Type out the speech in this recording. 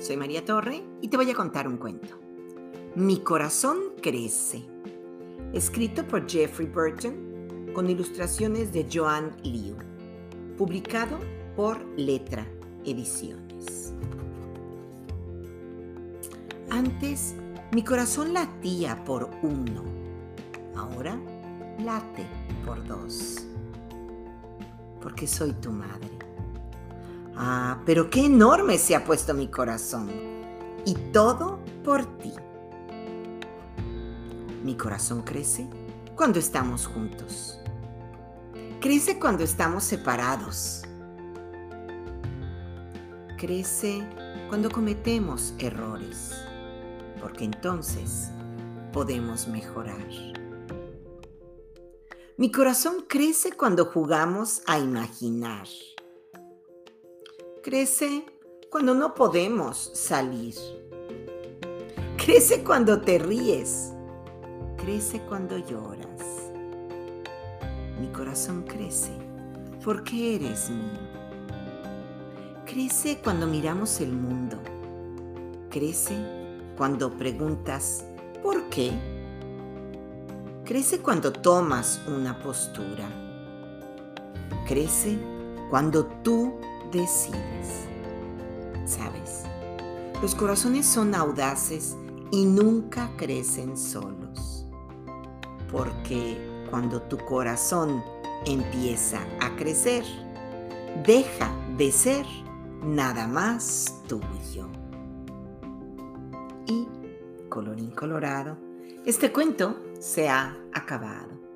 Soy María Torre y te voy a contar un cuento. Mi corazón crece. Escrito por Jeffrey Burton con ilustraciones de Joan Liu. Publicado por Letra Ediciones. Antes mi corazón latía por uno. Ahora late por dos. Porque soy tu madre. Ah, pero qué enorme se ha puesto mi corazón. Y todo por ti. Mi corazón crece cuando estamos juntos. Crece cuando estamos separados. Crece cuando cometemos errores, porque entonces podemos mejorar. Mi corazón crece cuando jugamos a imaginar Crece cuando no podemos salir. Crece cuando te ríes. Crece cuando lloras. Mi corazón crece porque eres mío. Crece cuando miramos el mundo. Crece cuando preguntas ¿por qué? Crece cuando tomas una postura. Crece cuando tú decides. ¿Sabes? Los corazones son audaces y nunca crecen solos. Porque cuando tu corazón empieza a crecer, deja de ser nada más tuyo. Y, colorín colorado, este cuento se ha acabado.